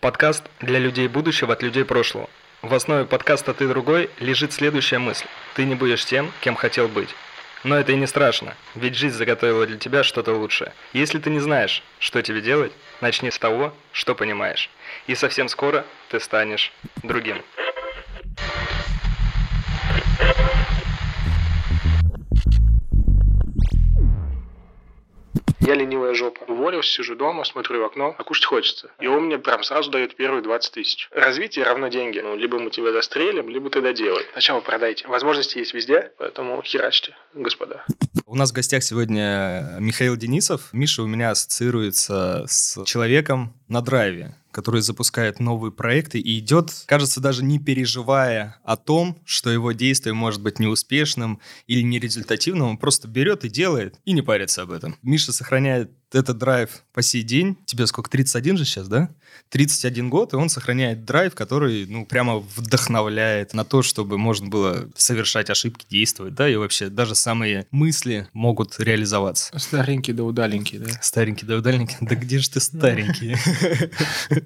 Подкаст для людей будущего от людей прошлого. В основе подкаста «Ты другой» лежит следующая мысль. Ты не будешь тем, кем хотел быть. Но это и не страшно, ведь жизнь заготовила для тебя что-то лучшее. Если ты не знаешь, что тебе делать, начни с того, что понимаешь. И совсем скоро ты станешь другим. Я ленивая жопа. Уволился, сижу дома, смотрю в окно, а кушать хочется. И он мне прям сразу дает первые 20 тысяч. Развитие равно деньги. Ну, либо мы тебя застрелим, либо ты доделай. Сначала продайте. Возможности есть везде, поэтому херачьте, господа. У нас в гостях сегодня Михаил Денисов. Миша у меня ассоциируется с человеком на драйве который запускает новые проекты и идет, кажется, даже не переживая о том, что его действие может быть неуспешным или нерезультативным, он просто берет и делает, и не парится об этом. Миша сохраняет этот драйв по сей день. Тебе сколько, 31 же сейчас, да? 31 год, и он сохраняет драйв, который, ну, прямо вдохновляет на то, чтобы можно было совершать ошибки, действовать, да, и вообще даже самые мысли могут реализоваться. Старенький да удаленький, да? Старенький да удаленький? Да где же ты старенький?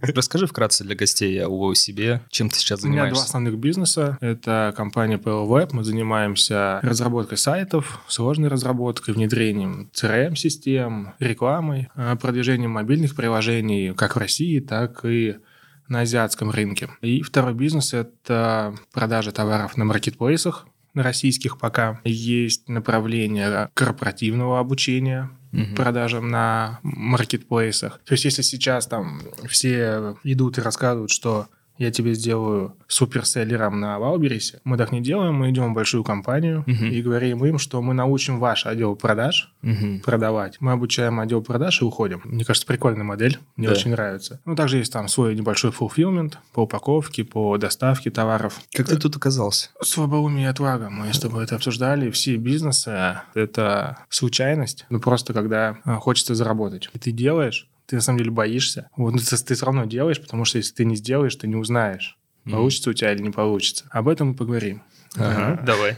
Расскажи вкратце для гостей о себе, чем ты сейчас занимаешься. У меня два основных бизнеса. Это компания PL Web. Мы занимаемся разработкой сайтов, сложной разработкой, внедрением CRM-систем, рекламой, э, продвижением мобильных приложений как в России, так так и на азиатском рынке. И второй бизнес – это продажа товаров на маркетплейсах, на российских пока. Есть направление корпоративного обучения, угу. продажам на маркетплейсах. То есть если сейчас там все идут и рассказывают, что я тебе сделаю суперселлером на Валберисе. Мы так не делаем, мы идем в большую компанию uh-huh. и говорим им, что мы научим ваш отдел продаж uh-huh. продавать. Мы обучаем отдел продаж и уходим. Мне кажется, прикольная модель, мне да. очень нравится. Ну, также есть там свой небольшой fulfillment по упаковке, по доставке товаров. Как ты тут оказался? Слабоумие и отвага. Мы с тобой это обсуждали. Все бизнесы — это случайность. Ну, просто когда а, хочется заработать. И ты делаешь, ты на самом деле боишься. Вот но ты, ты все равно делаешь, потому что если ты не сделаешь, ты не узнаешь, mm. получится у тебя или не получится. Об этом мы поговорим. Ага, давай.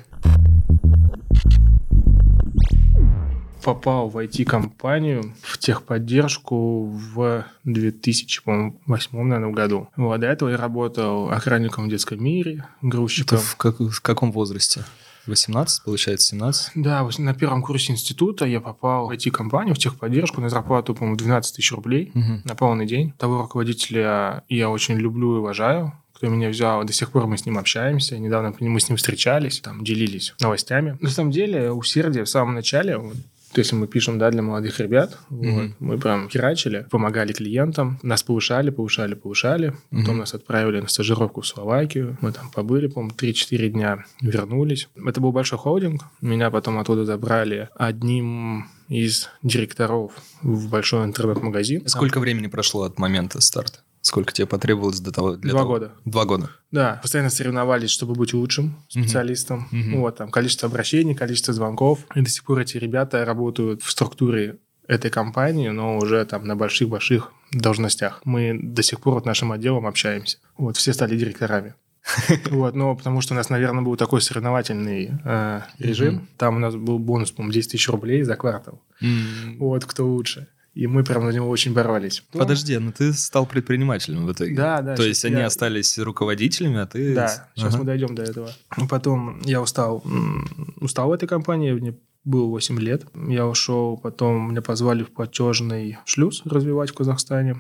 Попал в IT-компанию, в техподдержку в 2008, наверное, году. Вот, до этого я работал охранником в детском мире, грузчиком. Это в, как, в каком возрасте? 18, получается, 17? Да, на первом курсе института я попал в IT-компанию, в техподдержку на зарплату, по-моему, 12 тысяч рублей угу. на полный день. Того руководителя я очень люблю и уважаю кто меня взял, до сих пор мы с ним общаемся, недавно мы с ним встречались, там, делились новостями. На самом деле, усердие в самом начале, то есть мы пишем, да, для молодых ребят, mm-hmm. вот, мы прям херачили, помогали клиентам, нас повышали, повышали, повышали, mm-hmm. потом нас отправили на стажировку в Словакию, мы там побыли, по-моему, 3-4 дня, вернулись. Это был большой холдинг, меня потом оттуда забрали одним из директоров в большой интернет-магазин. Сколько времени прошло от момента старта? Сколько тебе потребовалось для того? Для Два того? года. Два года. Да, постоянно соревновались, чтобы быть лучшим специалистом. Mm-hmm. Вот, там, количество обращений, количество звонков. И до сих пор эти ребята работают в структуре этой компании, но уже там на больших-больших должностях. Мы до сих пор вот нашим отделом общаемся. Вот, все стали директорами. Вот, но потому что у нас, наверное, был такой соревновательный э, режим. Там у нас был бонус, по-моему, 10 тысяч рублей за квартал. Вот, кто лучше и мы прям на него очень боролись. Подожди, ну ты стал предпринимателем в итоге. Да, да. То есть они я... остались руководителями, а ты... Да, сейчас ага. мы дойдем до этого. Ну, потом я устал, устал в этой компании, мне было 8 лет. Я ушел, потом меня позвали в платежный шлюз развивать в Казахстане.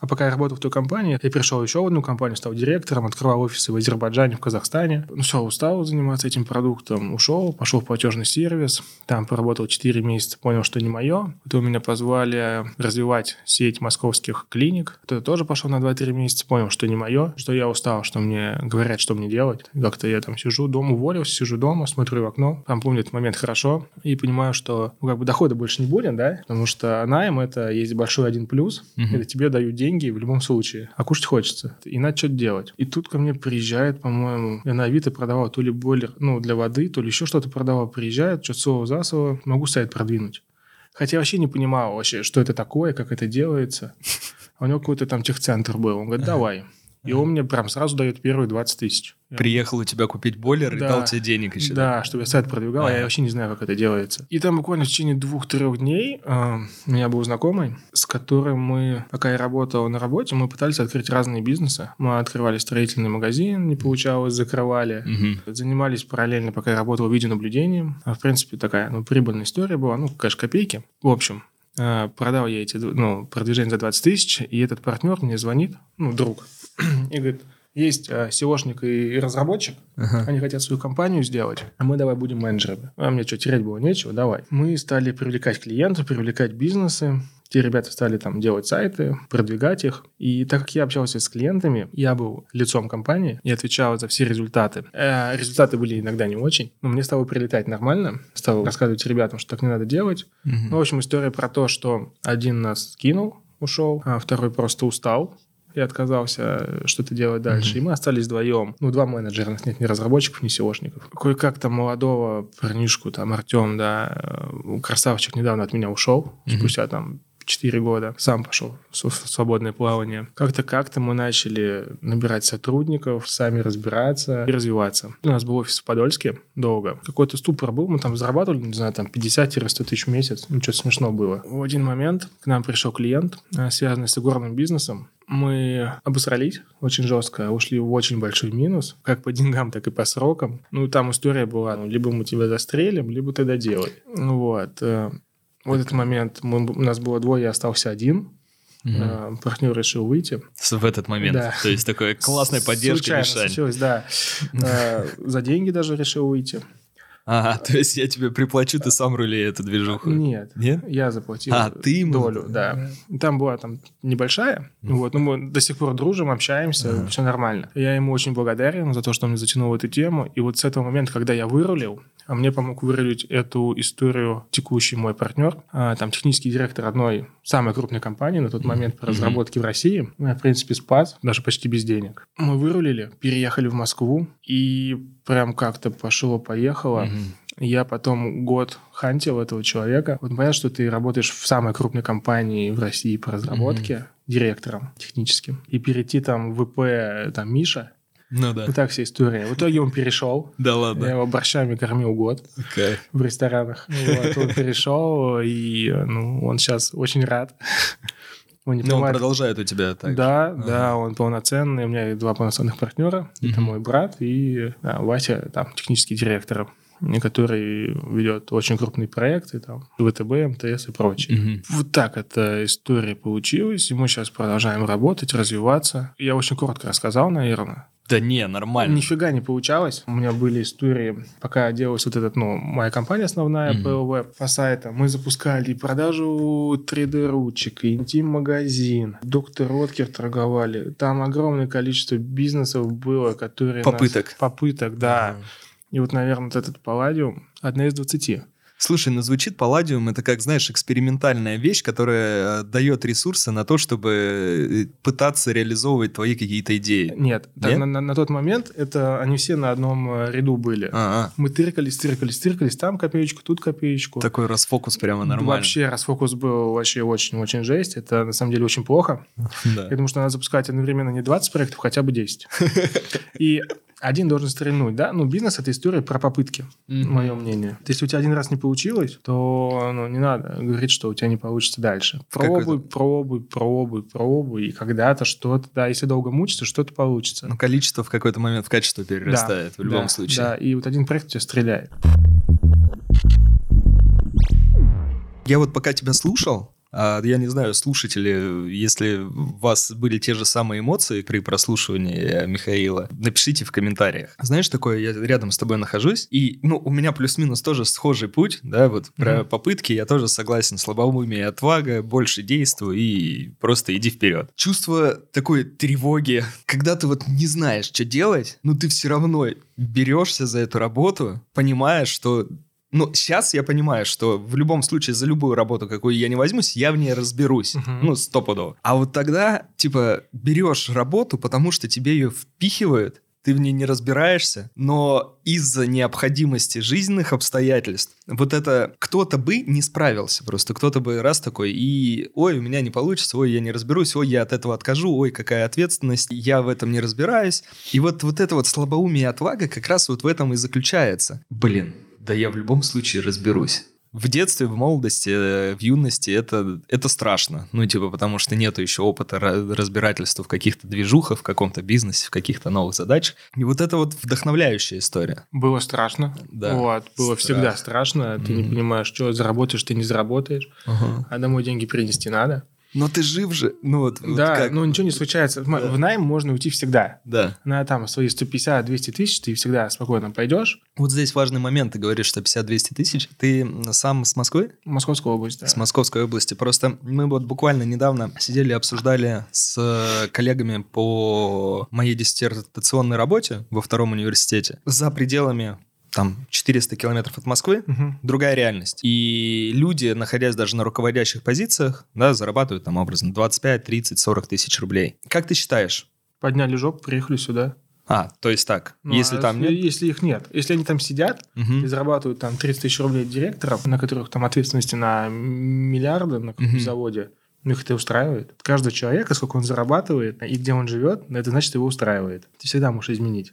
А пока я работал в той компании, я перешел еще в одну компанию, стал директором, открывал офисы в Азербайджане, в Казахстане. Ну все, устал заниматься этим продуктом, ушел, пошел в платежный сервис, там поработал 4 месяца, понял, что не мое. Потом меня позвали развивать сеть московских клиник. Это тоже пошел на 2-3 месяца, понял, что не мое, что я устал, что мне говорят, что мне делать. Как-то я там сижу дома, уволился, сижу дома, смотрю в окно, там помню этот момент хорошо, и понимаю, что ну, как бы дохода больше не будет, да, потому что найм это есть большой один плюс, uh-huh. это тебе дают деньги, деньги в любом случае, а кушать хочется. И надо что-то делать. И тут ко мне приезжает, по-моему, я на Авито продавал то ли бойлер, ну, для воды, то ли еще что-то продавал. Приезжает, что-то слово за слово, могу сайт продвинуть. Хотя вообще не понимал вообще, что это такое, как это делается. А у него какой-то там техцентр был. Он говорит, давай. И он мне прям сразу дает первые 20 тысяч. Приехал у тебя купить бойлер и Да. дал тебе денег еще. Да, чтобы я сайт продвигал, а я вообще не знаю, как это делается. И там буквально в течение двух-трех дней э, у меня был знакомый, с которым мы, пока я работал на работе, мы пытались открыть разные бизнесы. Мы открывали строительный магазин, не получалось, закрывали. Мгм. Занимались параллельно, пока я работал видеонаблюдением. А, в принципе, такая ну, прибыльная история была. Ну, конечно, копейки. В общем, э, продал я эти ну, продвижения за 20 тысяч, и этот партнер мне звонит, ну, друг, и говорит, есть э, SEOшник и, и разработчик, Ага. они хотят свою компанию сделать, а мы давай будем менеджерами. А мне что, терять было нечего, давай. Мы стали привлекать клиентов, привлекать бизнесы. Те ребята стали там делать сайты, продвигать их. И так как я общался с клиентами, я был лицом компании и отвечал за все результаты. Э, результаты были иногда не очень, но мне стало прилетать нормально. Стал рассказывать ребятам, что так не надо делать. Мгм. Ну, в общем, история про то, что один нас кинул, ушел, а второй просто устал и отказался э, что-то делать дальше. И мы остались вдвоем. Ну, два менеджера, нас нет ни разработчиков, ни SEOшников. Кое-как там молодого парнишку, там, Артем, да, э, красавчик недавно от меня ушел, спустя там 4 года. Сам пошел в свободное плавание. Как-то как-то мы начали набирать сотрудников, сами разбираться и развиваться. У нас был офис в Подольске долго. Какой-то ступор был, мы там зарабатывали, не знаю, там 50-100 тысяч в месяц. Ну, что смешно было. В один момент к нам пришел клиент, э, связанный с игорным бизнесом. Мы обосрались очень жестко, ушли в очень большой минус, как по деньгам, так и по срокам. Ну, там история была, ну, либо мы тебя застрелим, либо ты доделай. Ну, вот. э, В этот момент мы, у нас было двое, я остался один. Мгм. Э, Партнер решил выйти. В этот момент. Да. То есть такая классная поддержка Случайно случилось, да. Э, За деньги даже решил выйти. Ага, то есть я тебе приплачу, ты сам рули эту движуху. Нет. Нет? Я заплатил А, ты ему- долю, да. Там была там небольшая, вот, но мы до сих пор дружим, общаемся, все нормально. Я ему очень благодарен за то, что он мне затянул эту тему. И вот с этого момента, когда я вырулил, а мне помог вырулить эту историю текущий мой партнер, а, там технический директор одной самой крупной компании на тот момент по разработке в России. Меня, в принципе, спас, даже почти без денег. Мы вырулили, переехали в Москву, и прям как-то пошло-поехало. Я потом год хантил этого человека. Вот понятно, что ты работаешь в самой крупной компании в России по разработке директором техническим. И перейти там в ВП, там, Миша, Ну да. вот так вся история. В итоге он перешел. Да Я ладно. его борщами кормил год Кайф. в ресторанах. Вот, он перешел, и ну, он сейчас очень рад. Он не Ну, он понимает, продолжает у тебя так. да, Ага. да, он полноценный. У меня есть два полноценных партнера. Это Мгм. мой брат и да, Вася, там, технический директор, который ведет очень крупные проекты, там, ВТБ, МТС и прочее. Мгм. Вот так эта история получилась, и мы сейчас продолжаем работать, развиваться. Я очень коротко рассказал, наверное. Да не, нормально. Нифига не получалось. У меня были истории, пока делалась вот этот, ну, моя компания основная, Мгм. PLW, по сайтам. Мы запускали и продажу 3D-ручек, и интим-магазин. Доктор Роткер торговали. Там огромное количество бизнесов было, которые... нас- Попыток. Попыток, да. Ага. И вот, наверное, вот этот Палладиум одна из 20. Слушай, ну звучит Палладиум, это как, знаешь, экспериментальная вещь, которая э, дает ресурсы на то, чтобы э, пытаться реализовывать твои какие-то идеи. Нет, Нет? На, на- на тот момент это они все на одном э, ряду были. А, Мы тыркались, тыркались, тыркались. Там копеечку, тут копеечку. такой расфокус прямо нормально. Вообще расфокус был вообще очень-очень жесть. Это на самом деле очень плохо. Думаю, что надо запускать одновременно не 20 проектов, хотя бы 10. И один должен стрельнуть, да? Ну, бизнес – это история про попытки, Мгм. мое мнение. Если у тебя один раз не получилось, то ну, не надо говорить, что у тебя не получится дальше. Пробуй, пробуй, пробуй, пробуй, и когда-то что-то, да, если долго мучиться, что-то получится. Ну, количество в какой-то момент в качество перерастает в любом Да, случае. Да, и вот один проект у тебя стреляет. Я вот пока тебя слушал, я не знаю, слушатели, если у вас были те же самые эмоции при прослушивании э, Михаила, напишите в комментариях. Знаешь, такое, я рядом с тобой нахожусь, и, ну, у меня плюс-минус тоже схожий путь, да, вот про Мгм. попытки я тоже согласен, слабоумие, отвага, больше действуй и просто иди вперед. Чувство такой тревоги, когда ты вот не знаешь, что делать, но ты все равно берешься за эту работу, понимаешь, что ну, сейчас я понимаю, что в любом случае за любую работу, какую я не возьмусь, я в ней разберусь. Мгм. Ну, стопудово. А вот тогда, типа, берешь работу, потому что тебе ее впихивают, ты в ней не разбираешься, но из-за необходимости жизненных обстоятельств вот это кто-то бы не справился просто, кто-то бы раз такой и ой, у меня не получится, ой, я не разберусь, ой, я от этого откажу, ой, какая ответственность, я в этом не разбираюсь. И вот, вот это вот слабоумие и отвага как раз вот в этом и заключается. Блин, да я в любом случае разберусь в детстве, в молодости, э, в юности это, это страшно. Ну, типа, потому что нету еще опыта разбирательства в каких-то движухах, в каком-то бизнесе, в каких-то новых задачах. И вот это вот вдохновляющая история. Было страшно. Да. Вот, было Страх. всегда страшно. Ты mm-hmm. не понимаешь, что заработаешь, ты не заработаешь. Uh-huh. А домой деньги принести надо. Но ты жив же. Ну, вот, да, как? ну ничего не случается. В, да. в найм можно уйти всегда. Да. На там свои 150-200 тысяч ты всегда спокойно пойдешь. Вот здесь важный момент. Ты говоришь, что 50-200 тысяч. Ты сам с Москвы? Московской области, да. С Московской области. Просто мы вот буквально недавно сидели и обсуждали с коллегами по моей диссертационной работе во втором университете за пределами там 400 километров от Москвы, угу. другая реальность. И люди, находясь даже на руководящих позициях, да, зарабатывают там образно 25, 30, 40 тысяч рублей. Как ты считаешь? Подняли жопу, приехали сюда. А, то есть так, ну, если а там если, нет? Если их нет. Если они там сидят угу. и зарабатывают там 30 тысяч рублей директоров, на которых там ответственности на миллиарды на каком-то угу. заводе, ну, их это устраивает. Каждый человек, сколько он зарабатывает и где он живет, это значит, его устраивает. Ты всегда можешь изменить.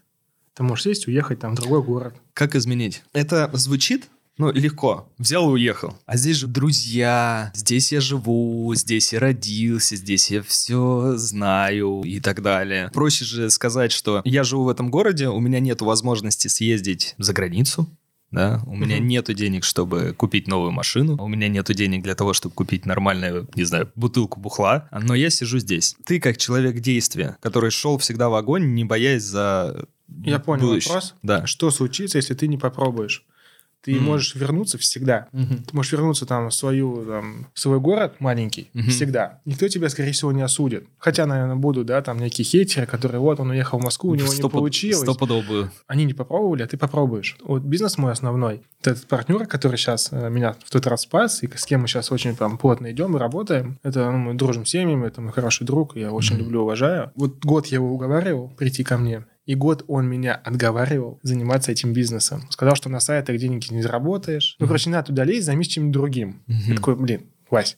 Ты можешь сесть, уехать там в другой город. Как изменить? Это звучит ну, легко. Взял и уехал. А здесь же друзья, здесь я живу, здесь я родился, здесь я все знаю и так далее. Проще же сказать, что я живу в этом городе, у меня нет возможности съездить за границу, да, у меня нету денег, чтобы купить новую машину, у меня нету денег для того, чтобы купить нормальную, не знаю, бутылку бухла, но я сижу здесь. Ты как человек действия, который шел всегда в огонь, не боясь за я понял будущее. вопрос. Да. Что случится, если ты не попробуешь? Ты mm можешь вернуться всегда. Mm-hmm. Ты можешь вернуться там в свою, там, в свой город маленький mm-hmm. всегда. Никто тебя, скорее всего, не осудит. Хотя, наверное, будут, да, там некие хейтеры, которые вот он уехал в Москву, у него Стоп, не получилось. Стопудово. Они не попробовали, а ты попробуешь. Вот бизнес мой основной. Этот партнер, который сейчас э, меня в тот раз спас, и с кем мы сейчас очень прям плотно идем и работаем, это ну, мы дружим с семьями, это мой хороший друг, я очень mm-hmm. люблю, уважаю. Вот год я его уговаривал прийти ко мне. И год он меня отговаривал заниматься этим бизнесом. Сказал, что на сайтах денег не заработаешь. Ну, короче, не надо туда лезть, займись чем-нибудь другим. Mm-hmm. Я такой, блин, Вась,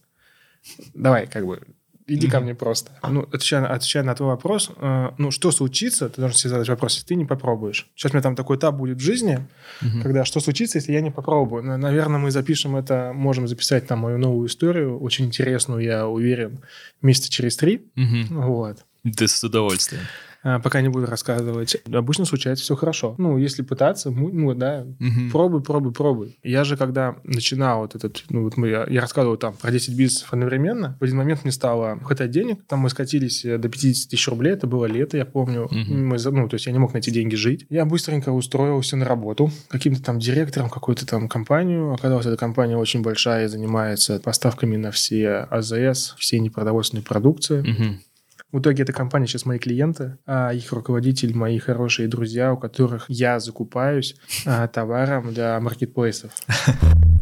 давай, как бы, иди mm-hmm. ко мне просто. Ну, отвечая, отвечая на твой вопрос, э, ну, что случится, ты должен себе задать вопрос, если ты не попробуешь. Сейчас у меня там такой этап будет в жизни, mm-hmm. когда что случится, если я не попробую. Наверное, мы запишем это, можем записать там мою новую историю, очень интересную, я уверен, месяца через три. Mm-hmm. Вот. Да с удовольствием. А, пока не буду рассказывать. Обычно случается все хорошо. Ну, если пытаться, ну, да, угу. пробуй, пробуй, пробуй. Я же, когда начинал вот этот, ну, вот мы, я, я рассказывал там про 10 бизнесов одновременно, в один момент мне стало хватать денег, там мы скатились э, до 50 тысяч рублей, это было лето, я помню. Угу. Мы, ну, то есть я не мог на эти деньги жить. Я быстренько устроился на работу каким-то там директором какой-то там компанию. Оказалось, эта компания очень большая и занимается поставками на все АЗС, все непродовольственные продукции. Угу. В итоге эта компания сейчас мои клиенты, а их руководитель мои хорошие друзья, у которых я закупаюсь а, товаром для маркетплейсов.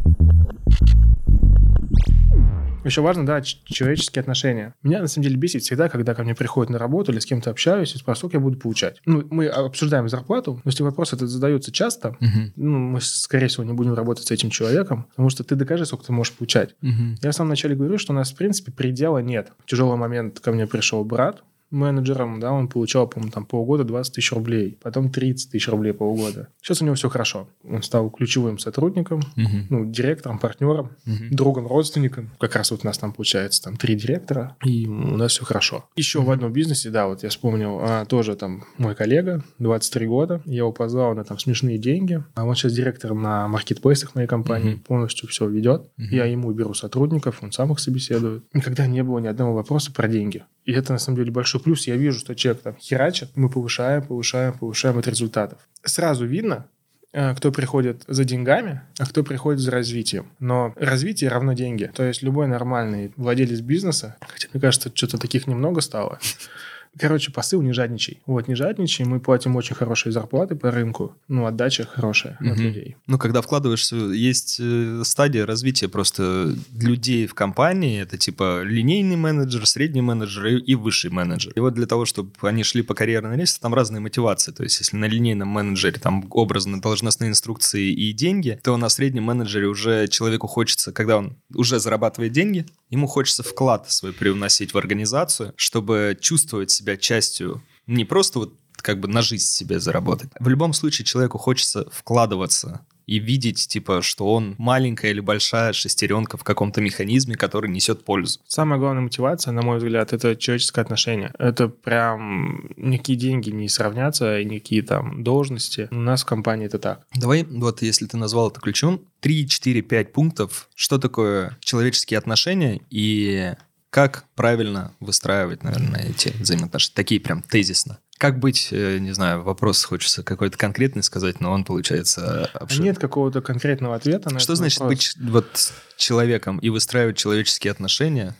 Еще важно, да, человеческие отношения. Меня, на самом деле, бесит всегда, когда ко мне приходят на работу или с кем-то общаюсь, и спрашивают, сколько я буду получать. Ну, мы обсуждаем зарплату, но если вопрос этот задается часто, uh-huh. ну, мы, скорее всего, не будем работать с этим человеком, потому что ты докажи, сколько ты можешь получать. Uh-huh. Я в самом начале говорю, что у нас, в принципе, предела нет. В тяжелый момент ко мне пришел брат, менеджером, да, он получал, по-моему, там полгода 20 тысяч рублей, потом 30 тысяч рублей полгода. Сейчас у него все хорошо. Он стал ключевым сотрудником, угу. ну, директором, партнером, угу. другом, родственником. Как раз вот у нас там получается там три директора, и у нас все хорошо. Еще угу. в одном бизнесе, да, вот я вспомнил, а, тоже там мой коллега, 23 года, я его позвал на там смешные деньги, а он сейчас директор на маркетплейсах моей компании, угу. полностью все ведет. Угу. Я ему беру сотрудников, он сам их собеседует. Никогда не было ни одного вопроса про деньги. И это, на самом деле, большой плюс. Я вижу, что человек там херачит, мы повышаем, повышаем, повышаем от результатов. Сразу видно, э, кто приходит за деньгами, а кто приходит за развитием. Но развитие равно деньги. То есть любой нормальный владелец бизнеса, хотя мне кажется, что-то таких немного стало, Короче, посыл не жадничай. Вот, не жадничай, мы платим очень хорошие зарплаты по рынку, ну, отдача хорошая от Мгм. людей. Ну, когда вкладываешься, есть э, стадия развития просто людей в компании. Это типа линейный менеджер, средний менеджер и, и высший менеджер. И вот для того, чтобы они шли по карьерной лестнице, там разные мотивации. То есть, если на линейном менеджере там образно должностные инструкции и деньги, то на среднем менеджере уже человеку хочется, когда он уже зарабатывает деньги, ему хочется вклад свой привносить в организацию, чтобы чувствовать себя частью не просто вот как бы на жизнь себе заработать. В любом случае человеку хочется вкладываться и видеть, типа, что он маленькая или большая шестеренка в каком-то механизме, который несет пользу. Самая главная мотивация, на мой взгляд, это человеческое отношение. Это прям никакие деньги не сравнятся, и никакие там должности. У нас в компании это так. Давай, вот если ты назвал это ключом, 3, 4, 5 пунктов, что такое человеческие отношения и как правильно выстраивать, наверное, эти взаимоотношения. Такие прям тезисно. Как быть, э, не знаю, вопрос хочется какой-то конкретный сказать, но он получается А обширный. Нет какого-то конкретного ответа на Что значит вопрос. быть вот человеком и выстраивать человеческие отношения?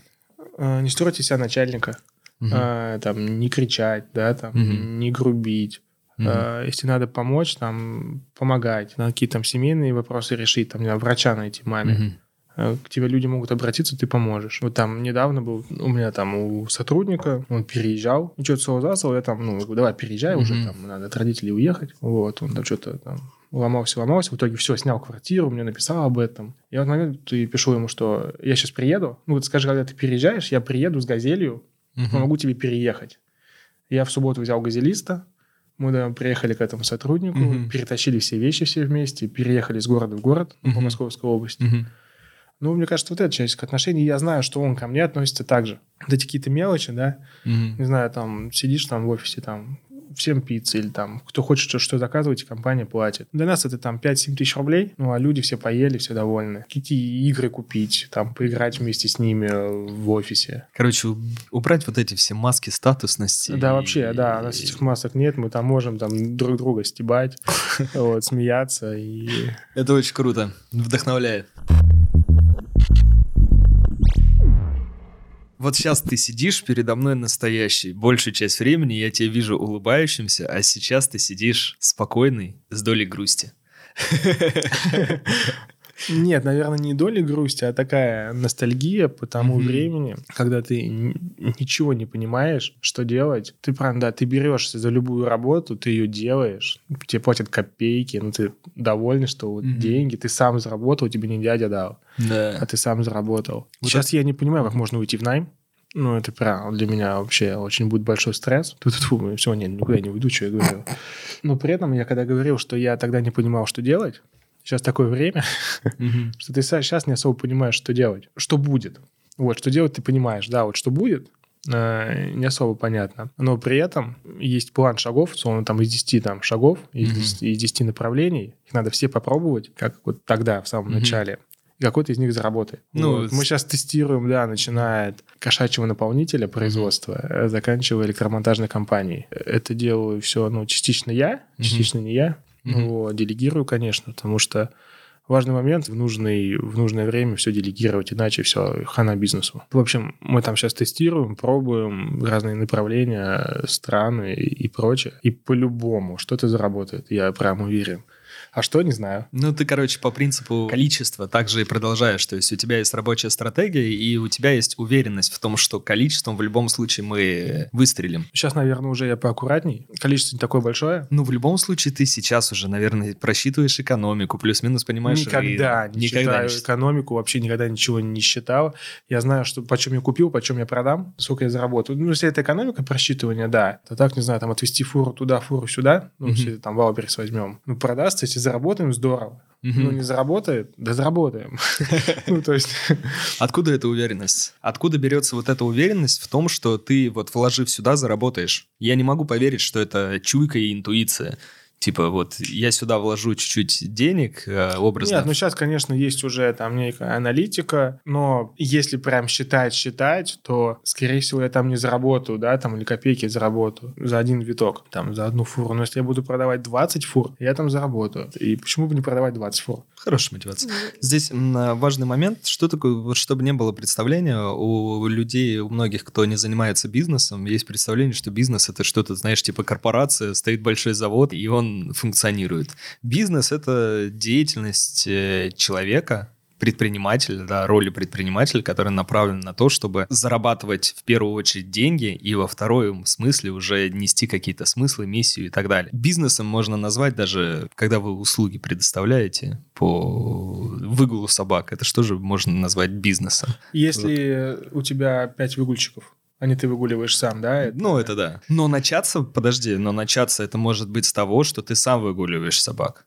Э, Не стройте себя начальника. Мгм. Э, Там, не кричать, да, там, Мгм. не грубить. Мгм. Э, Если надо помочь, там, помогать. Надо какие-то там семейные вопросы решить, там, не знаю, врача найти маме. Мгм. Э, К тебе люди могут обратиться, ты поможешь. Вот там недавно был у меня там у сотрудника, он переезжал, и что-то солзасал, я там, ну, давай переезжай уже, Мгм. там, надо от родителей уехать. Вот, он там что-то там ломался, ломался, в итоге все, снял квартиру, мне написал об этом. Я в этот момент и пишу ему, что я сейчас приеду, ну вот скажи, когда ты переезжаешь, я приеду с газелью, Мгм. помогу тебе переехать. Я в субботу взял газелиста, мы да, приехали к этому сотруднику, Мгм. перетащили все вещи все вместе, переехали из города в город ну, по. Московской области. Мгм. Ну, мне кажется, вот это человеческое отношение. и Я знаю, что он ко мне относится так же. Вот эти какие-то мелочи, да, Мгм. не знаю, там, сидишь там в офисе, там, всем пицца или там, кто хочет что, что заказывать, компания платит. Для нас это там 5-7 тысяч рублей, ну, а люди все поели, все довольны. Какие игры купить, там, поиграть вместе с ними в офисе. Короче, уб- убрать вот эти все маски статусности. Да, и- вообще, да, у нас этих масок нет, мы там можем там друг друга стебать, вот, смеяться и... Это очень круто, вдохновляет. Вот сейчас ты сидишь передо мной настоящий. Большую часть времени я тебя вижу улыбающимся, а сейчас ты сидишь спокойный, с долей грусти. Нет, наверное, не доля грусти, а такая ностальгия по тому Мгм. времени, когда ты ничего не понимаешь, что делать. Ты прям, да, ты берешься за любую работу, ты ее делаешь, тебе платят копейки, но ты доволен, что вот Мгм. деньги ты сам заработал, тебе не дядя дал, а Да. ты сам заработал. Вот Сейчас я не понимаю, как можно уйти в найм. Ну, это прям для меня вообще очень будет большой стресс. Тут все, нет, никуда я не уйду, что я говорю. Но при этом я когда говорил, что я тогда не понимал, что делать, сейчас такое время, Мгм. что ты сейчас не особо понимаешь, что делать, что будет. Вот, что делать ты понимаешь, да, вот что будет, э, не особо понятно. Но при этом есть план шагов, условно, там из 10 там, шагов, из, Мгм. 10, из 10 направлений. Их надо все попробовать, как вот тогда, в самом Мгм. начале. И какой-то из них заработает. Ну, Вот. Мы сейчас тестируем, да, начиная от кошачьего наполнителя производства, э, заканчивая электромонтажной компанией. Это делаю все, ну, частично я, Мгм. частично не я. Вот, делегирую, конечно, потому что важный момент в, нужный, в нужное время все делегировать, иначе все, хана бизнесу. В общем, мы там сейчас тестируем, пробуем разные направления, страны и прочее. И по-любому что-то заработает, я прям уверен. А что, не знаю. Ну, ты, короче, по принципу количества также и продолжаешь. То есть у тебя есть рабочая стратегия, и у тебя есть уверенность в том, что количеством в любом случае мы выстрелим. Сейчас, наверное, уже я поаккуратней. Количество не такое большое. Ну, в любом случае, ты сейчас уже, наверное, просчитываешь экономику, плюс-минус понимаешь... никогда не Никогда считаю не экономику, вообще никогда ничего не считал. Я знаю, что почем я купил, почем я продам, сколько я заработаю. Ну, если это экономика просчитывания, да, то так, не знаю, там отвести фуру туда, фуру сюда, ну, Мгм. если там Wildberries возьмем. Ну, продастся, если заработаем, здорово. Мгм. Ну, не заработает, да заработаем. Ну, то есть... Откуда эта уверенность? Откуда берется вот эта уверенность в том, что ты вот вложив сюда, заработаешь? Я не могу поверить, что это чуйка и интуиция. Типа вот я сюда вложу чуть-чуть денег, э, образно. Нет, ну сейчас, конечно, есть уже там некая аналитика, но если прям считать, считать, то, скорее всего, я там не заработаю, да, там или копейки заработаю за один виток, там, за одну фуру. Но если я буду продавать 20 фур, я там заработаю. И почему бы не продавать 20 фур? Хорошая мотивация. Здесь важный момент, что такое, вот чтобы не было представления у людей, у многих, кто не занимается бизнесом, есть представление, что бизнес это что-то, знаешь, типа корпорация, стоит большой завод, и он функционирует. Бизнес — это деятельность э, человека, предприниматель, да, роли предпринимателя, который направлен на то, чтобы зарабатывать в первую очередь деньги и во втором смысле уже нести какие-то смыслы, миссию и так далее. Бизнесом можно назвать даже, когда вы услуги предоставляете по выгулу собак. Это что же можно назвать бизнесом? Если вот. у тебя пять выгульщиков, а не ты выгуливаешь сам, да? Это... Ну, это да. Но начаться, подожди, но начаться это может быть с того, что ты сам выгуливаешь собак.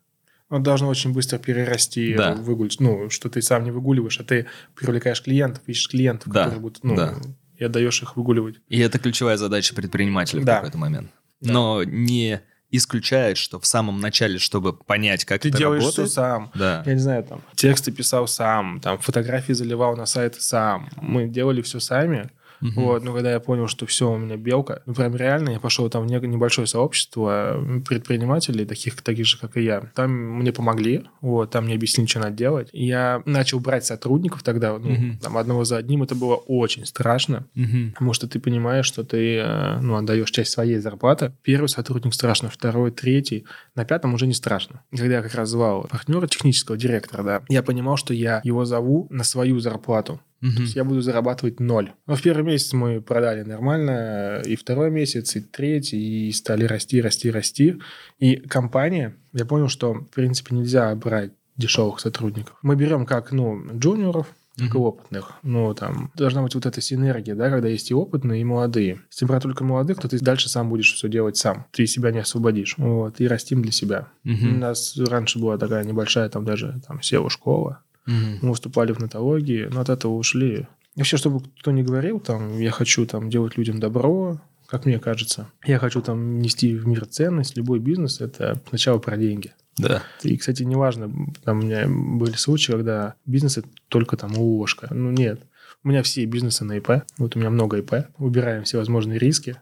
Он должен очень быстро перерасти да. в выгуль... Ну, что ты сам не выгуливаешь, а ты привлекаешь клиентов, ищешь клиентов, да. которые будут... Ну, да. и отдаешь их выгуливать. И это ключевая задача предпринимателя да. в какой-то момент. Да. Но не исключает, что в самом начале, чтобы понять, как ты это делаешь работает... все сам. Да. Я не знаю, там, тексты писал сам, там, фотографии заливал на сайты сам. Мы делали все сами. Угу. Вот, но когда я понял, что все, у меня белка, ну, прям реально, я пошел там в небольшое сообщество предпринимателей, таких, таких же, как и я. Там мне помогли, вот, там мне объяснили, что надо делать. Я начал брать сотрудников тогда, ну, угу. там, одного за одним, это было очень страшно, угу. потому что ты понимаешь, что ты, э, ну, отдаешь часть своей зарплаты. Первый сотрудник страшно, второй, третий, на пятом уже не страшно. Когда я как раз звал партнера технического директора, да, я понимал, что я его зову на свою зарплату. Угу. То есть я буду зарабатывать ноль. Но в первый месяц мы продали нормально, и второй месяц, и третий, и стали расти, расти, расти. И компания, я понял, что, в принципе, нельзя брать дешевых сотрудников. Мы берем как, ну, джуниоров, так и опытных. Ну, там должна быть вот эта синергия, да, когда есть и опытные, и молодые. Если брать только молодых, то ты дальше сам будешь все делать сам. Ты себя не освободишь. Вот, и растим для себя. Угу. У нас раньше была такая небольшая, там даже там SEO-школа. Угу. Мы выступали в нотологии, но от этого ушли. Вообще, чтобы кто ни говорил, там, я хочу там делать людям добро, как мне кажется. Я хочу там нести в мир ценность. Любой бизнес – это сначала про деньги. Да. И, кстати, неважно, там у меня были случаи, когда бизнес – это только там ложка. Ну, нет. У меня все бизнесы на ИП. Вот у меня много ИП. Убираем все возможные риски.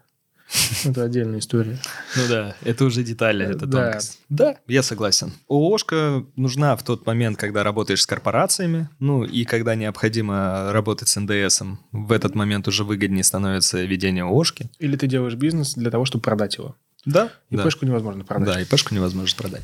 Это отдельная история. Ну да, это уже детали, это да. тонкость. Да, я согласен. ООшка нужна в тот момент, когда работаешь с корпорациями, ну и когда необходимо работать с НДСом. В этот момент уже выгоднее становится ведение ООшки. Или ты делаешь бизнес для того, чтобы продать его. Да. ИПшку да. невозможно продать. Да, ИПшку невозможно продать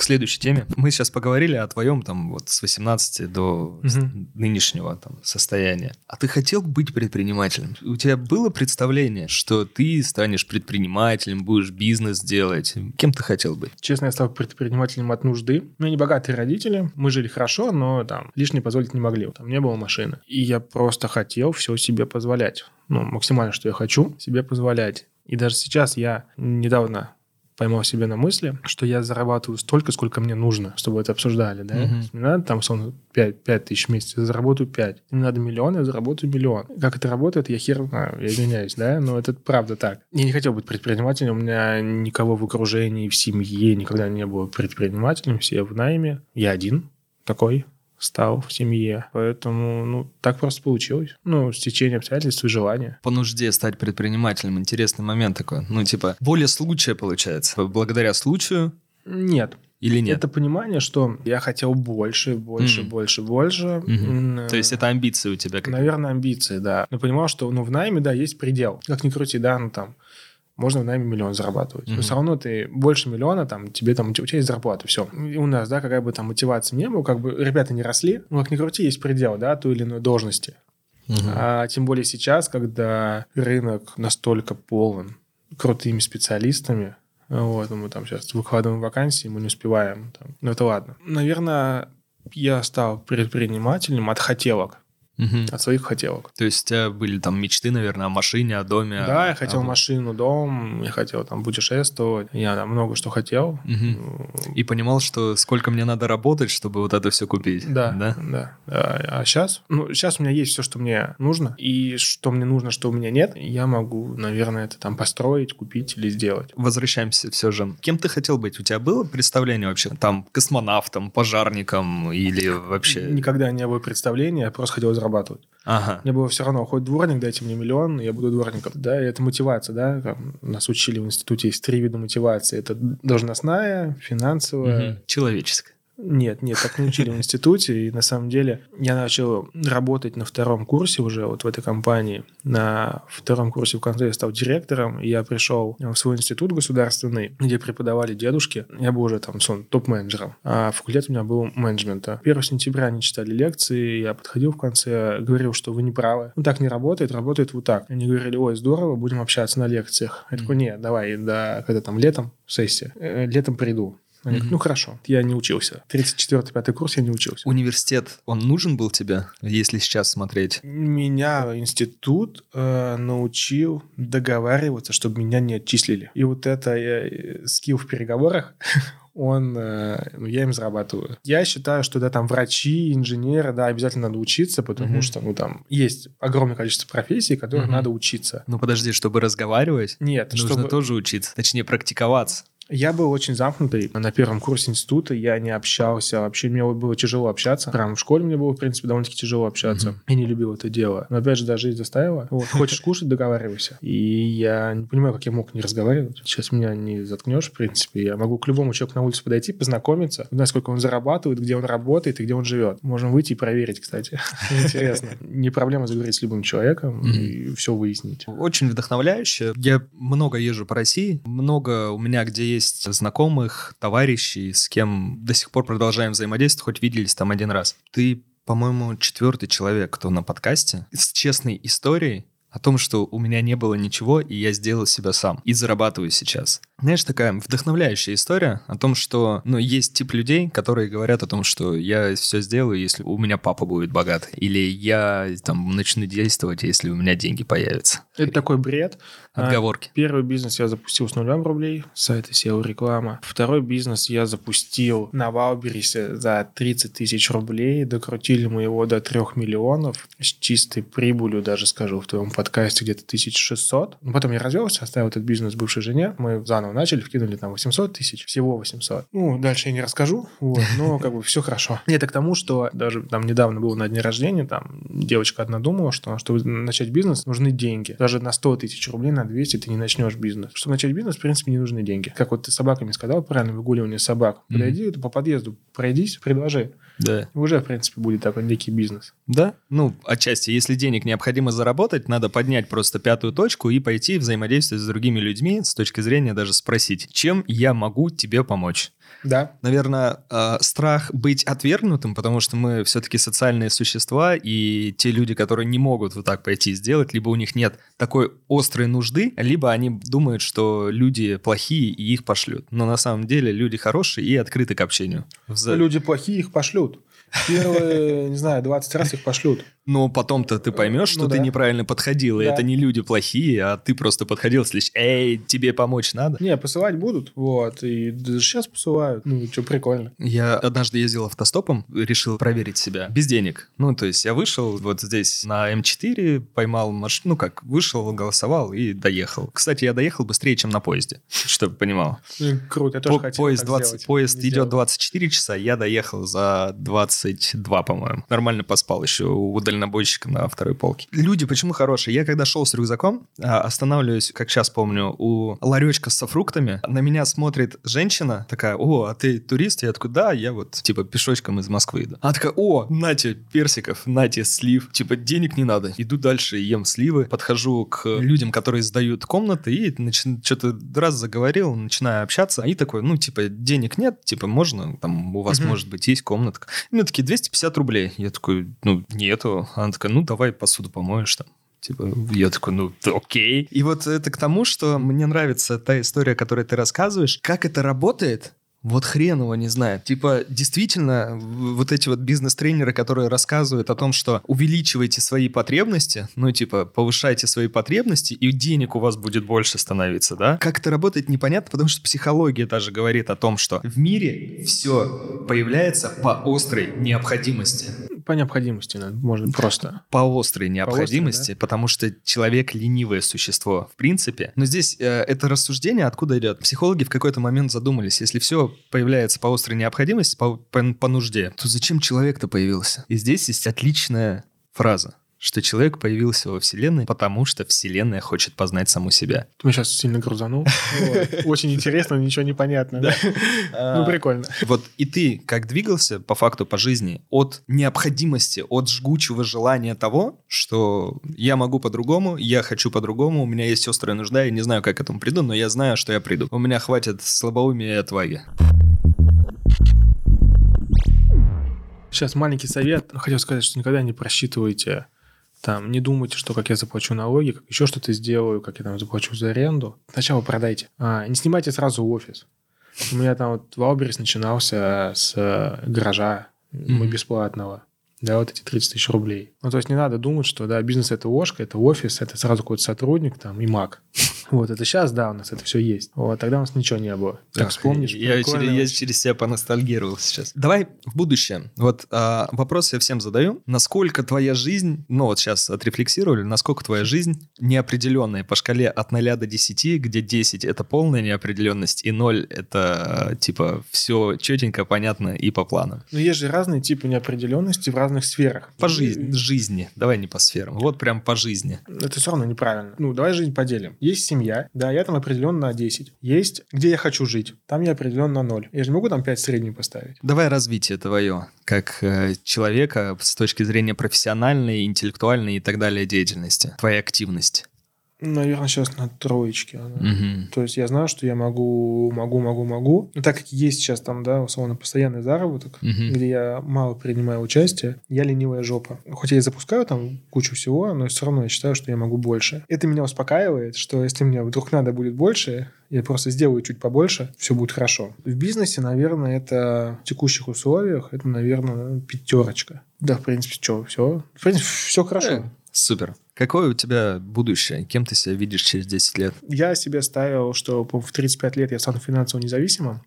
к следующей теме. Мы сейчас поговорили о твоем там вот с 18 до угу. нынешнего там состояния. А ты хотел быть предпринимателем? У тебя было представление, что ты станешь предпринимателем, будешь бизнес делать? Кем ты хотел быть? Честно, я стал предпринимателем от нужды. У меня не богатые родители, мы жили хорошо, но там лишнее позволить не могли. Там не было машины. И я просто хотел все себе позволять. Ну, максимально, что я хочу, себе позволять. И даже сейчас я недавно поймал себе на мысли, что я зарабатываю столько, сколько мне нужно, чтобы это обсуждали, да? Угу. Мне надо там, условно, 5, 5 тысяч в месяц, я заработаю 5. Мне надо миллион, я заработаю миллион. Как это работает, я хер знаю, я извиняюсь, да? Но это правда так. Я не хотел быть предпринимателем, у меня никого в окружении, в семье никогда не было предпринимателем, все в найме. Я один такой, стал в семье. Поэтому, ну, так просто получилось. Ну, стечение обстоятельств и желания. По нужде стать предпринимателем интересный момент такой. Ну, типа, воля случая получается. Благодаря случаю нет. Или нет? Это понимание, что я хотел больше, больше, mm. больше, больше. Mm-hmm. То есть это амбиции у тебя? Как Наверное, амбиции, да. Но понимал, что ну, в найме, да, есть предел. Как ни крути, да, ну там можно в найме миллион зарабатывать. Mm-hmm. Но все равно ты больше миллиона, там, тебе там, у тебя есть зарплата, все. И у нас, да, какая бы там мотивация не была, как бы ребята не росли, ну, как ни крути, есть предел, да, той или иной должности. Mm-hmm. А тем более сейчас, когда рынок настолько полон крутыми специалистами, вот, мы там сейчас выкладываем вакансии, мы не успеваем. Там. Ну, это ладно. Наверное, я стал предпринимателем от хотелок. Мгм. от своих хотелок. То есть у тебя были там мечты, наверное, о машине, о доме? Да, я хотел машину, дом, я хотел там путешествовать, я там много что хотел. Мгм. И понимал, что сколько мне надо работать, чтобы вот это все купить. Да, Да? да. А сейчас, ну, сейчас у меня есть все, что мне нужно, и что мне нужно, что у меня нет, я могу, наверное, это там построить, купить или сделать. Возвращаемся все же. Кем ты хотел быть? У тебя было представление вообще? Там космонавтом, пожарником или вообще... Никогда не было представления, я просто хотел зарабатывать. Ага. Мне было все равно, хоть дворник, дайте мне миллион, я буду дворником. Да, и это мотивация, да. Там нас учили в институте, есть три вида мотивации. Это должностная, финансовая, Мгм. Человеческое. Нет, нет, так не учили в институте. И на самом деле я начал работать на втором курсе уже вот в этой компании. На втором курсе в конце я стал директором. И я пришел в свой институт государственный, где преподавали дедушки. Я был уже там сон, топ-менеджером. А факультет у меня был менеджмента. 1 сентября они читали лекции. Я подходил в конце, говорил, что вы не правы. Ну так не работает, работает вот так. Они говорили, ой, здорово, будем общаться на лекциях. Я такой, нет, давай, да, когда там летом сессия, э, летом приду. Они говорят, ну хорошо, я не учился. 34-5 курс я не учился. Университет, он нужен был тебе, если сейчас смотреть? Меня институт э, научил договариваться, чтобы меня не отчислили. И вот это э, скилл в переговорах, он, э, ну, я им зарабатываю. Я считаю, что да, там врачи, инженеры, да, обязательно надо учиться, потому Мгм. что, ну, там есть огромное количество профессий, которых Мгм. надо учиться. Ну подожди, чтобы разговаривать, Нет, нужно чтобы... тоже учиться, точнее практиковаться. Я был очень замкнутый. На первом курсе института я не общался. Вообще мне было тяжело общаться. Прям в школе мне было, в принципе, довольно-таки тяжело общаться. Мгм. Я не любил это дело. Но опять же, да, жизнь заставила. Вот, хочешь кушать, договаривайся. И я не понимаю, как я мог не разговаривать. Сейчас меня не заткнешь, в принципе. Я могу к любому человеку на улице подойти, познакомиться, узнать, сколько он зарабатывает, где он работает и где он живет. Можем выйти и проверить, кстати. Интересно. Не проблема заговорить с любым человеком и все выяснить. Очень вдохновляюще. Я много езжу по России, много у меня где есть знакомых, товарищей, с кем до сих пор продолжаем взаимодействовать, хоть виделись там один раз. Ты, по-моему, четвертый человек, кто на подкасте с честной историей о том, что у меня не было ничего, и я сделал себя сам. И зарабатываю сейчас. Знаешь, такая вдохновляющая история о том, что, ну, есть тип людей, которые говорят о том, что я все сделаю, если у меня папа будет богат. Или я там начну действовать, если у меня деньги появятся. Это такой бред. А, Отговорки. Первый бизнес я запустил с нулем рублей, сайт SEO реклама. Второй бизнес я запустил на Валберисе за 30 тысяч рублей. Докрутили мы его до 3 миллионов с чистой прибылью, даже скажу, в твоем подкасте где-то 1600. Ну, Потом я развелся, оставил этот бизнес бывшей жене. Мы заново начали, вкинули там 800 тысяч, всего 800. Ну, дальше я не расскажу, вот, но как бы все хорошо. Это к тому, что даже там недавно было на дне рождения, там девочка одна думала, что чтобы начать бизнес, нужны деньги. Даже на 100 тысяч рублей, на 200 ты не начнешь бизнес. Чтобы начать бизнес, в принципе, не нужны деньги. Как вот ты с собаками сказал, правильно, выгуливание собак. Подойди по подъезду, пройдись, предложи. Да. Уже, в принципе, будет такой некий бизнес. Да? Ну, отчасти, если денег необходимо заработать, надо поднять просто пятую точку и пойти взаимодействовать с другими людьми с точки зрения даже спросить, чем я могу тебе помочь. Да. Наверное, э, страх быть отвергнутым, потому что мы все-таки социальные существа, и те люди, которые не могут вот так пойти и сделать, либо у них нет такой острой нужды, либо они думают, что люди плохие и их пошлют. Но на самом деле люди хорошие и открыты к общению. Люди плохие, их пошлют. Первые, не знаю, 20 раз их пошлют. Но потом-то ты поймешь, что Ну ты да. неправильно подходил, и Да. это не люди плохие, а ты просто подходил, слышишь, эй, тебе помочь надо? Не, посылать будут, вот, и даже сейчас посылают. Ну, что, прикольно. Я однажды ездил автостопом, решил проверить себя без денег. Ну, то есть я вышел вот здесь на М4, поймал машину, ну как, вышел, голосовал и доехал. Кстати, я доехал быстрее, чем на поезде, чтобы понимал. Ну, Круто, я тоже По- хотел поезд, так 20 сделать. поезд идет сделал. 24 часа, я доехал за 22, по-моему. Нормально поспал еще дальнобойщика на второй полке. Люди почему хорошие? Я когда шел с рюкзаком, а, останавливаюсь, как сейчас помню, у ларечка со фруктами. На меня смотрит женщина такая, о, а ты турист? Я такой, да, я вот типа пешочком из Москвы иду. Она такая, о, нате персиков, нате слив. Типа денег не надо. Иду дальше, ем сливы, подхожу к людям, которые сдают комнаты и начи- что-то раз заговорил, начинаю общаться. И такой, ну, типа, денег нет, типа, можно, там, у вас, Мгм. может быть, есть комнатка. И мне такие, 250 рублей. Я такой, ну, нету. Она такая, ну, давай посуду помоешь там. Типа, я такой, ну, окей. И вот это к тому, что мне нравится та история, которую ты рассказываешь. Как это работает? Вот хрен его не знает. Типа, действительно, вот эти вот бизнес-тренеры, которые рассказывают о том, что увеличивайте свои потребности, ну, типа, повышайте свои потребности, и денег у вас будет больше становиться, да? Как это работает, непонятно, потому что психология даже говорит о том, что в мире все появляется по острой необходимости. По необходимости, можно просто. По острой необходимости, по острой, да? потому что человек ленивое существо, в принципе. Но здесь э, это рассуждение откуда идет? Психологи в какой-то момент задумались, если все появляется по острой необходимости, по, по, по нужде, то зачем человек-то появился? И здесь есть отличная фраза что человек появился во Вселенной, потому что Вселенная хочет познать саму себя. Ты меня сейчас сильно грузанул. Очень интересно, ничего не понятно. Да? Ну, прикольно. Вот и ты как двигался по факту по жизни от необходимости, от жгучего желания того, что я могу по-другому, я хочу по-другому, у меня есть острая нужда, я не знаю, как к этому приду, но я знаю, что я приду. У меня хватит слабоумия и отваги. Сейчас маленький совет. Хотел сказать, что никогда не просчитывайте там, не думайте, что как я заплачу налоги, как еще что-то сделаю, как я там заплачу за аренду. Сначала продайте. А, не снимайте сразу офис. У меня там вот Валберис начинался с гаража mm-hmm. бесплатного да, вот эти 30 тысяч рублей. Ну, то есть не надо думать, что, да, бизнес – это ложка, это офис, это сразу какой-то сотрудник там и маг. Вот, это сейчас, да, у нас это все есть. Вот, тогда у нас ничего не было. Так Ах, вспомнишь? Я через, я через себя поностальгировал сейчас. Давай в будущее. Вот а, вопрос я всем задаю. Насколько твоя жизнь, ну вот сейчас отрефлексировали, насколько твоя жизнь неопределенная по шкале от 0 до 10, где 10 – это полная неопределенность, и 0 – это типа все четенько, понятно и по плану. Но есть же разные типы неопределенности в разных разных сферах. По жизни, жизни. Давай не по сферам. Вот прям по жизни. Это все равно неправильно. Ну, давай жизнь поделим. Есть семья, да, я там определен на 10. Есть, где я хочу жить. Там я определен на 0. Я же могу там 5 средний поставить. Давай развитие твое, как э, человека с точки зрения профессиональной, интеллектуальной и так далее деятельности. Твоя активность. Наверное, сейчас на троечке. Угу. То есть я знаю, что я могу, могу, могу, могу. Но так как есть сейчас там, да, условно, постоянный заработок, угу. где я мало принимаю участие, я ленивая жопа. Хоть я и запускаю там кучу всего, но все равно я считаю, что я могу больше. Это меня успокаивает, что если мне вдруг надо будет больше, я просто сделаю чуть побольше, все будет хорошо. В бизнесе, наверное, это в текущих условиях, это, наверное, пятерочка. Да, в принципе, что, все. В принципе, все хорошо. Э, супер. Какое у тебя будущее? Кем ты себя видишь через 10 лет? Я себе ставил, что в 35 лет я стану финансово независимым.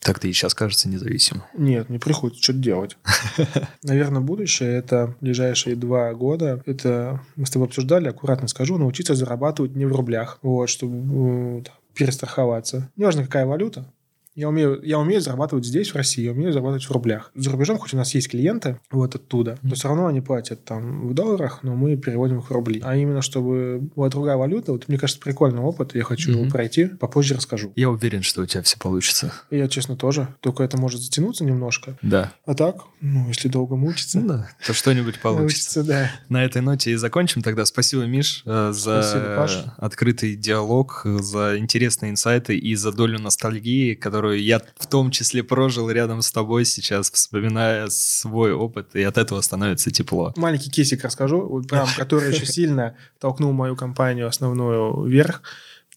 Так ты и сейчас кажется независимым. Нет, мне приходится что-то делать. Наверное, будущее – это ближайшие два года. Это мы с тобой обсуждали, аккуратно скажу, научиться зарабатывать не в рублях. Вот, чтобы перестраховаться. Неважно, какая валюта, я умею, я умею зарабатывать здесь, в России, я умею зарабатывать в рублях. За рубежом, хоть у нас есть клиенты вот оттуда, mm-hmm. но все равно они платят там в долларах, но мы переводим их в рубли. А именно, чтобы была другая валюта, вот мне кажется, прикольный опыт, я хочу mm-hmm. его пройти, попозже расскажу. Я уверен, что у тебя все получится. Я, честно, тоже. Только это может затянуться немножко. Да. А так, ну, если долго мучиться... Ну, да, то что-нибудь получится. да. На этой ноте и закончим тогда. Спасибо, Миш, э, за Спасибо, открытый диалог, за интересные инсайты и за долю ностальгии, которую я в том числе прожил рядом с тобой сейчас, вспоминая свой опыт, и от этого становится тепло. Маленький кейсик расскажу, вот прям, который очень сильно толкнул мою компанию основную вверх.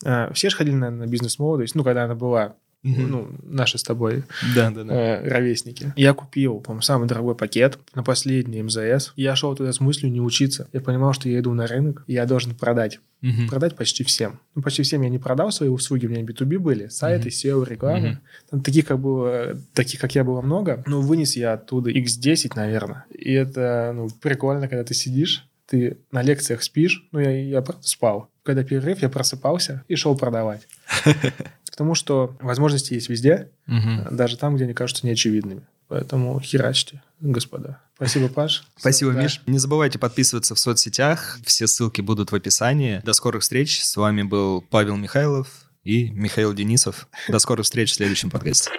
Э, все же ходили, наверное, на бизнес-молодость, ну, когда она была Mm-hmm. Ну, наши с тобой да, да, да. Э, ровесники. Я купил, по-моему, самый дорогой пакет на последний МЗС. Я шел туда с мыслью не учиться. Я понимал, что я иду на рынок, и я должен продать. Mm-hmm. Продать почти всем. Ну, почти всем я не продал свои услуги, у меня B2B были, сайты, mm-hmm. SEO, реклама. Mm-hmm. Там таких, как было, таких, как я, было много. Но вынес я оттуда X10, наверное. И это, ну, прикольно, когда ты сидишь, ты на лекциях спишь, ну, я, я просто спал. Когда перерыв, я просыпался и шел продавать. тому, что возможности есть везде, угу. даже там, где они кажутся неочевидными. Поэтому херачьте, господа. Спасибо, Паш. Спасибо, да. Миш. Не забывайте подписываться в соцсетях. Все ссылки будут в описании. До скорых встреч. С вами был Павел Михайлов и Михаил Денисов. До скорых встреч в следующем подкасте.